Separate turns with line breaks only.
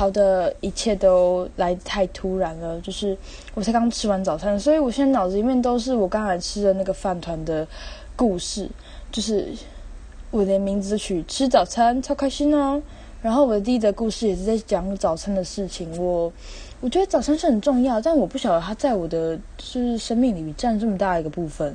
好的一切都来太突然了，就是我才刚吃完早餐，所以我现在脑子里面都是我刚才吃的那个饭团的故事，就是我连名字取吃早餐超开心哦。然后我的第一的故事也是在讲早餐的事情，我我觉得早餐是很重要，但我不晓得它在我的就是生命里占这么大一个部分。